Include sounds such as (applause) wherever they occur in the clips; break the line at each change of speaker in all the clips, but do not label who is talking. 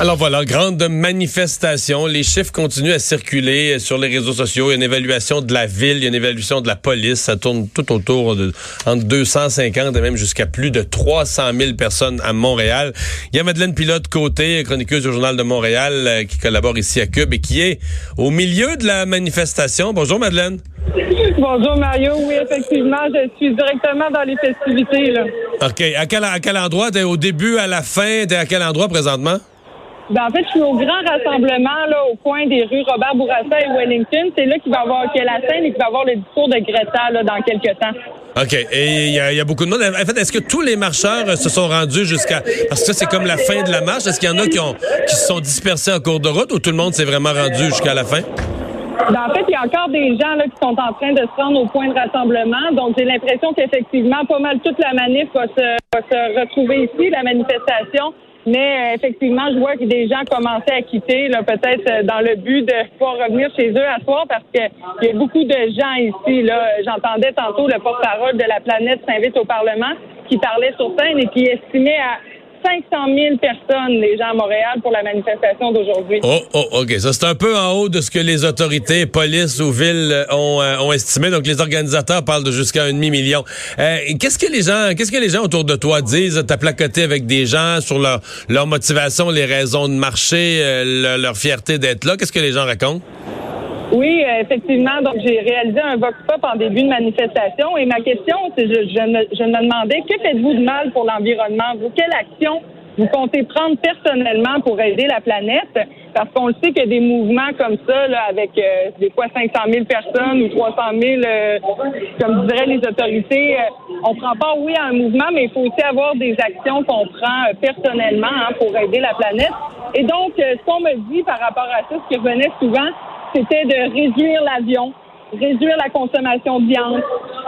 Alors voilà, grande manifestation. Les chiffres continuent à circuler sur les réseaux sociaux. Il y a une évaluation de la ville, il y a une évaluation de la police. Ça tourne tout autour de entre 250 et même jusqu'à plus de 300 000 personnes à Montréal. Il y a Madeleine Pilote côté, chroniqueuse du Journal de Montréal, euh, qui collabore ici à Cube et qui est au milieu de la manifestation. Bonjour Madeleine.
Bonjour Mario. Oui, effectivement, je suis directement dans les festivités. Là.
OK. À quel, à quel endroit? T'es au début, à la fin? T'es à quel endroit présentement?
Ben, en fait, je suis au grand rassemblement là, au coin des rues Robert Bourassa et Wellington. C'est là qu'il va y avoir que la scène et qu'il va y avoir le discours de Greta là, dans quelques temps.
OK. Et il y, a beaucoup de monde. En fait, est-ce que tous les marcheurs euh, se sont rendus jusqu'à... Parce que ça, c'est comme la fin de la marche. Est-ce qu'il y en a qui, ont, qui se sont dispersés en cours de route ou tout le monde s'est vraiment rendu jusqu'à la fin?
Ben, en fait, il y a encore des gens là, qui sont en train de se rendre au point de rassemblement. Donc, j'ai l'impression qu'effectivement, pas mal toute la manif va se, va se retrouver ici, la manifestation. Mais euh, effectivement, je vois que des gens commençaient à quitter, là, peut-être euh, dans le but de pouvoir revenir chez eux à soir, parce que il y a beaucoup de gens ici. Là, j'entendais tantôt le porte-parole de la planète s'invite au Parlement qui parlait sur scène et qui estimait à 500 000 personnes, les gens à Montréal, pour la manifestation d'aujourd'hui.
Oh, oh, OK. Ça, c'est un peu en haut de ce que les autorités, police ou villes ont, euh, ont estimé. Donc, les organisateurs parlent de jusqu'à un demi-million. Euh, qu'est-ce que les gens, qu'est-ce que les gens autour de toi disent? T'as placoté avec des gens sur leur, leur motivation, les raisons de marcher, euh, leur fierté d'être là. Qu'est-ce que les gens racontent?
Oui, euh, effectivement. Donc, j'ai réalisé un vox pop en début de manifestation. Et ma question, c'est je, je, me, je me demandais que faites-vous de mal pour l'environnement? Vous quelle action vous comptez prendre personnellement pour aider la planète? Parce qu'on le sait que des mouvements comme ça, là, avec euh, des fois 500 000 personnes ou 300 000, euh, comme diraient les autorités, on prend pas oui à un mouvement, mais il faut aussi avoir des actions qu'on prend personnellement hein, pour aider la planète. Et donc, ce qu'on me dit par rapport à ça, ce qui revenait souvent, c'était de réduire l'avion, réduire la consommation de viande,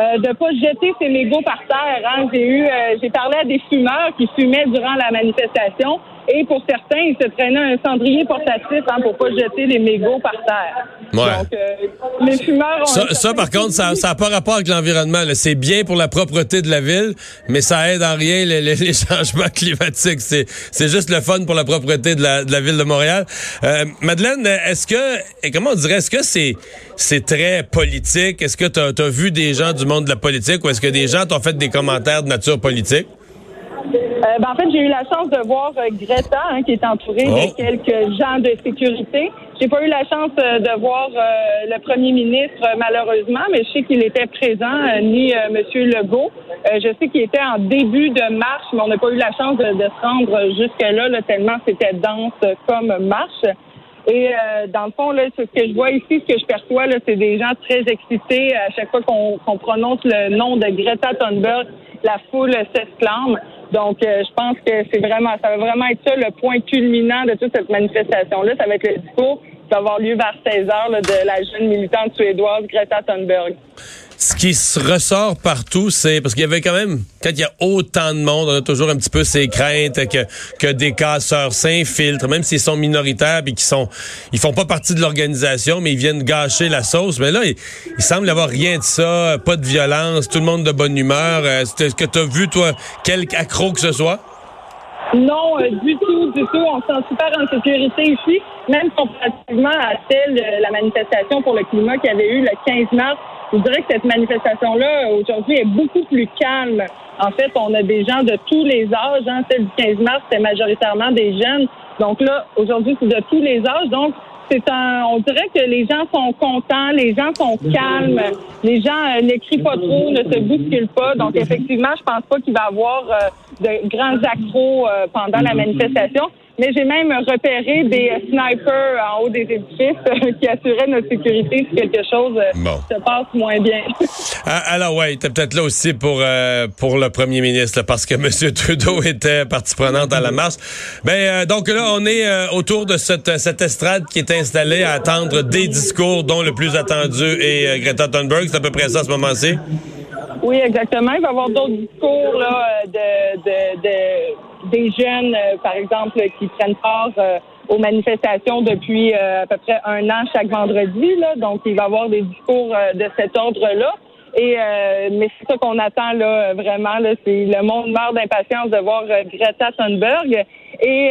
euh, de pas jeter ses mégots par terre. Hein. J'ai eu, euh, j'ai parlé à des fumeurs qui fumaient durant la manifestation. Et pour certains, ils se traînaient un cendrier portatif hein, pour pas jeter les mégots par terre.
Ouais.
Donc, euh, les fumeurs ont...
Ça, ça, par contre, ça n'a pas rapport avec l'environnement. C'est bien pour la propreté de la ville, mais ça aide en rien les, les- les (laughs) changements climatiques. C'est c'est juste le fun pour la propreté de la, de la ville de Montréal. Euh, Madeleine, est-ce que, et comment on dirait, est-ce que c'est c'est très politique? Est-ce que tu as, vu des gens du monde de la politique ou est-ce que des gens t'ont fait des commentaires de nature politique?
Euh, ben, en fait, j'ai eu la chance de voir euh, Greta, hein, qui est entourée
Oh.
de quelques gens de sécurité. J'ai pas eu la chance euh, de voir le premier ministre, malheureusement, mais je sais qu'il était présent, ni Monsieur Legault. Euh, je sais qu'il était en début de marche, mais on n'a pas eu la chance de, de se rendre jusque-là, là, tellement c'était dense comme marche. Et euh, dans le fond, là, ce que je vois ici, ce que je perçois, là, c'est des gens très excités. À chaque fois qu'on qu'on prononce le nom de Greta Thunberg, la foule s'exclame. Donc, euh, je pense que c'est vraiment, ça va vraiment être ça le point culminant de toute cette manifestation-là. Ça va être le discours qui va avoir lieu vers 16 heures là, de la jeune militante suédoise Greta Thunberg.
Ce qui se ressort partout, c'est parce qu'il y avait quand même, quand il y a autant de monde, on a toujours un petit peu ces craintes que, que des casseurs s'infiltrent, même s'ils sont minoritaires et qui sont, ils font pas partie de l'organisation, mais ils viennent gâcher la sauce. Mais là, il, il semble y avoir rien de ça, pas de violence, tout le monde de bonne humeur. Euh, Est-ce que tu as vu, toi, quelque accro que ce soit?
Non, euh, du tout, du tout. On se sent super en sécurité ici, même comparativement à celle, euh, la manifestation pour le climat qu'il y avait eu le 15 mars. Je dirais que cette manifestation-là, aujourd'hui, est beaucoup plus calme. En fait, on a des gens de tous les âges. Hein. Celle du 15 mars, c'était majoritairement des jeunes. Donc là, aujourd'hui, c'est de tous les âges. Donc, c'est un, on dirait que les gens sont contents, les gens sont calmes, les gens euh, ne crient pas trop, ne se bousculent pas. Donc effectivement, je pense pas qu'il va y avoir euh, de grands accros euh, pendant la manifestation. Mais j'ai même repéré des euh, snipers en haut des édifices euh, qui assuraient notre sécurité si quelque chose euh,
Bon.
se passe moins bien. (laughs)
Ah, alors ouais, t'es peut-être là aussi pour euh, pour le premier ministre là, parce que (laughs) M. Trudeau était partie prenante à la marche. Ben euh, donc là, on est euh, autour de cette cette estrade qui est installée à attendre des discours, dont le plus attendu est Greta Thunberg. C'est à peu près ça à ce moment-ci?
Oui, exactement. Il va y avoir d'autres discours là, de, de, de des jeunes, euh, par exemple, qui prennent part aux manifestations depuis à peu près un an chaque vendredi. Là. Donc, il va y avoir des discours de cet ordre-là. Et mais c'est ça qu'on attend là vraiment. Là, c'est le monde meurt d'impatience de voir Greta Thunberg. Et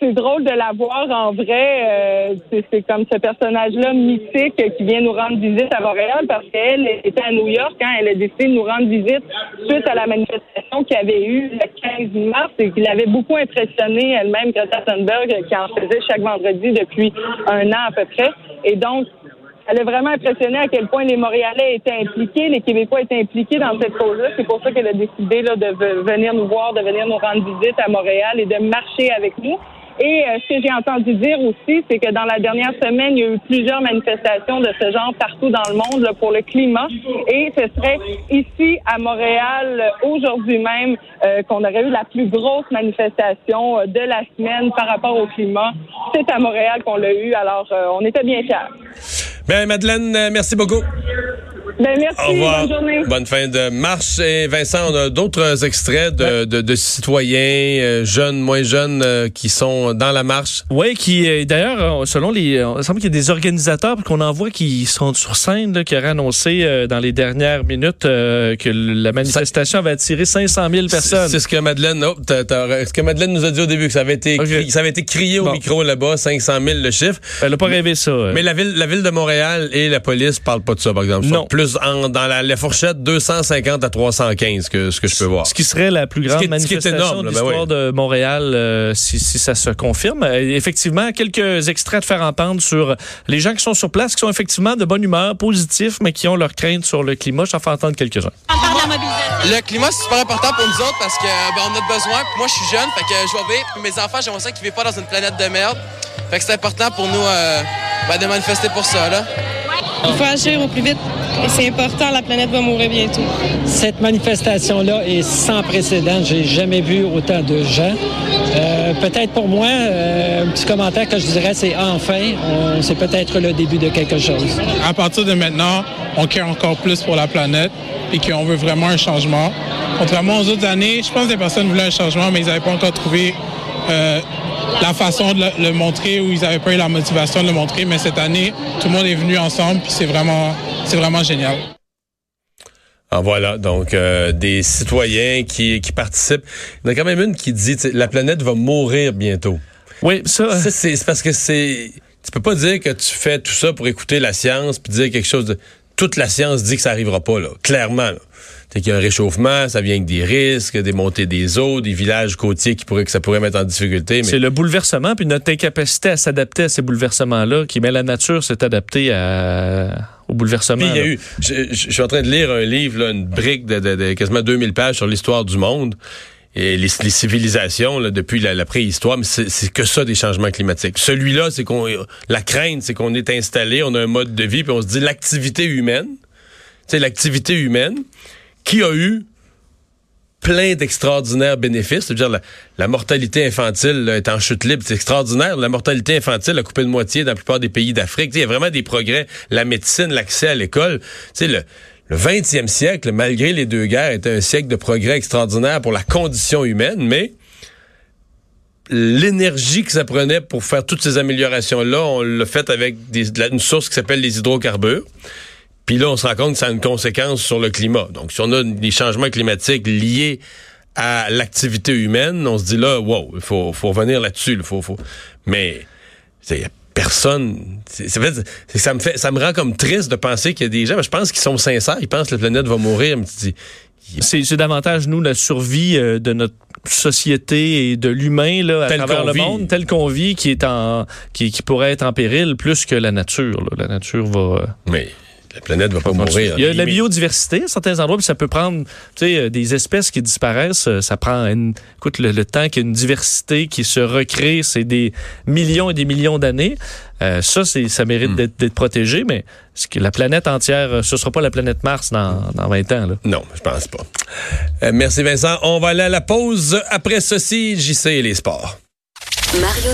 c'est drôle de la voir en vrai. Euh, c'est comme ce personnage-là mythique qui vient nous rendre visite à Montréal parce qu'elle était à New York quand elle a décidé de nous rendre visite suite à la manifestation qu'il avait eue le 15 mars et qui l'avait beaucoup impressionné elle-même, Greta Thunberg, qui en faisait chaque vendredi depuis un an à peu près. Et donc, elle a vraiment impressionné à quel point les Montréalais étaient impliqués, les Québécois étaient impliqués dans cette cause-là. C'est pour ça qu'elle a décidé là, de venir nous voir, de venir nous rendre visite à Montréal et de marcher avec nous. Et euh, ce que j'ai entendu dire aussi, c'est que dans la dernière semaine, il y a eu plusieurs manifestations de ce genre partout dans le monde pour le climat. Et ce serait ici à Montréal, aujourd'hui même, euh, qu'on aurait eu la plus grosse manifestation euh, de la semaine par rapport au climat. C'est à Montréal qu'on l'a eu. Alors, on était bien fiers.
Bien, Madeleine, merci beaucoup.
Ben, merci. Au revoir. Bonne journée.
Bonne fin de marche. Et Vincent, on a d'autres extraits de, de, de citoyens euh, jeunes, moins jeunes, euh, qui sont dans la marche?
Oui, qui euh, d'ailleurs, selon les, il semble qu'il y a des organisateurs qu'on en voit qui sont sur scène, là, qui auraient annoncé dans les dernières minutes que la manifestation avait attiré 500 000 personnes.
C'est ce que Madeleine, oh, ce que Madeleine nous a dit au début, que ça avait été, ça avait été crié au micro là-bas, 500 000 le chiffre.
Elle n'a pas rêvé ça.
Mais la ville, la ville de Montréal et la police parlent pas de ça, par exemple.
Non
dans la, fourchette 250 à 315, que, ce que je peux voir.
Ce qui serait la plus grande manifestation de ben l'histoire de Montréal, euh, si, ça se confirme. Euh, effectivement, quelques extraits de faire entendre sur les gens qui sont sur place, qui sont effectivement de bonne humeur, positifs, mais qui ont leurs craintes sur le climat. Je t'en fais entendre quelques-uns.
Le climat, c'est super important pour nous autres parce que ben, on a besoin. moi, je suis jeune, fait que je vais vivre. Puis mes enfants, j'aimerais ça qu'ils vivent pas dans une planète de merde. Fait que c'est important pour nous euh, ben, de manifester pour ça. Là.
Il faut agir au plus vite. Et c'est important, la planète va mourir bientôt.
Cette manifestation-là est sans précédent. J'ai jamais vu autant de gens. Euh, peut-être pour moi, euh, un petit commentaire que je dirais, c'est enfin, c'est peut-être le début de quelque chose.
À partir de maintenant, on crée encore plus pour la planète et qu'on veut vraiment un changement. Contrairement aux autres années, je pense que les personnes voulaient un changement, mais ils n'avaient pas encore trouvé euh, la façon de le, montrer ou ils n'avaient pas eu la motivation de le montrer. Mais cette année, tout le monde est venu ensemble, puis c'est vraiment, c'est vraiment génial.
Ah, voilà, donc euh, des citoyens qui, qui participent. Il y en a quand même une qui dit la planète va mourir bientôt.
Oui, ça.
ça c'est parce que c'est. Tu peux pas dire que tu fais tout ça pour écouter la science puis dire quelque chose de. Toute la science dit que ça arrivera pas, là. Clairement. Là c'est qu'il y a un réchauffement, ça vient avec des risques, des montées des eaux, des villages côtiers qui pourraient que ça pourrait mettre en difficulté.
C'est le bouleversement puis notre incapacité à s'adapter à ces bouleversements-là qui met la nature s'est adaptée à au bouleversement.
il y a eu, je, suis en train de lire un livre, là, une brique de, de, quasiment 2000 pages sur l'histoire du monde et les, civilisations là, depuis la, préhistoire, mais c'est que ça des changements climatiques. Celui-là, c'est qu'on la crainte, c'est qu'on est installé, on a un mode de vie, puis on se dit l'activité humaine, c'est l'activité humaine qui a eu plein d'extraordinaires bénéfices. C'est-à-dire la, mortalité infantile est en chute libre. C'est extraordinaire. La mortalité infantile a coupé de moitié dans la plupart des pays d'Afrique. Il y a vraiment des progrès. La médecine, l'accès à l'école. Le, le 20e siècle, malgré les deux guerres, était un siècle de progrès extraordinaire pour la condition humaine, mais l'énergie que ça prenait pour faire toutes ces améliorations-là, on l'a fait avec une source qui s'appelle les hydrocarbures. Puis là, on se rend compte que ça a une conséquence sur le climat. Donc, si on a des changements climatiques liés à l'activité humaine, on se dit là, wow, il faut, faut revenir là-dessus. Il faut, faut. Mais, c'est personne. C'est, ça me fait, ça me rend comme triste de penser qu'il y a des gens. Mais je pense qu'ils sont sincères. Ils pensent que la planète va mourir.
c'est, davantage nous la survie euh, de notre société et de l'humain là à travers le monde tel qu'on vit qui est en qui, qui pourrait être en péril plus que la nature. La nature va. Euh,
Mais la planète va pas mourir.
Il y a de la biodiversité à certains endroits, puis ça peut prendre euh, des espèces qui disparaissent. Euh, ça prend écoute, le, temps qu'il y a une diversité qui se recrée, c'est des millions et des millions d'années. Euh, ça, c'est, ça mérite hmm. d'être, protégé, mais que la planète entière, ce sera pas la planète Mars dans, dans 20 ans. Là?
Non, je pense pas. merci Vincent. On va aller à la pause. Après ceci, JC et les sports.
Mario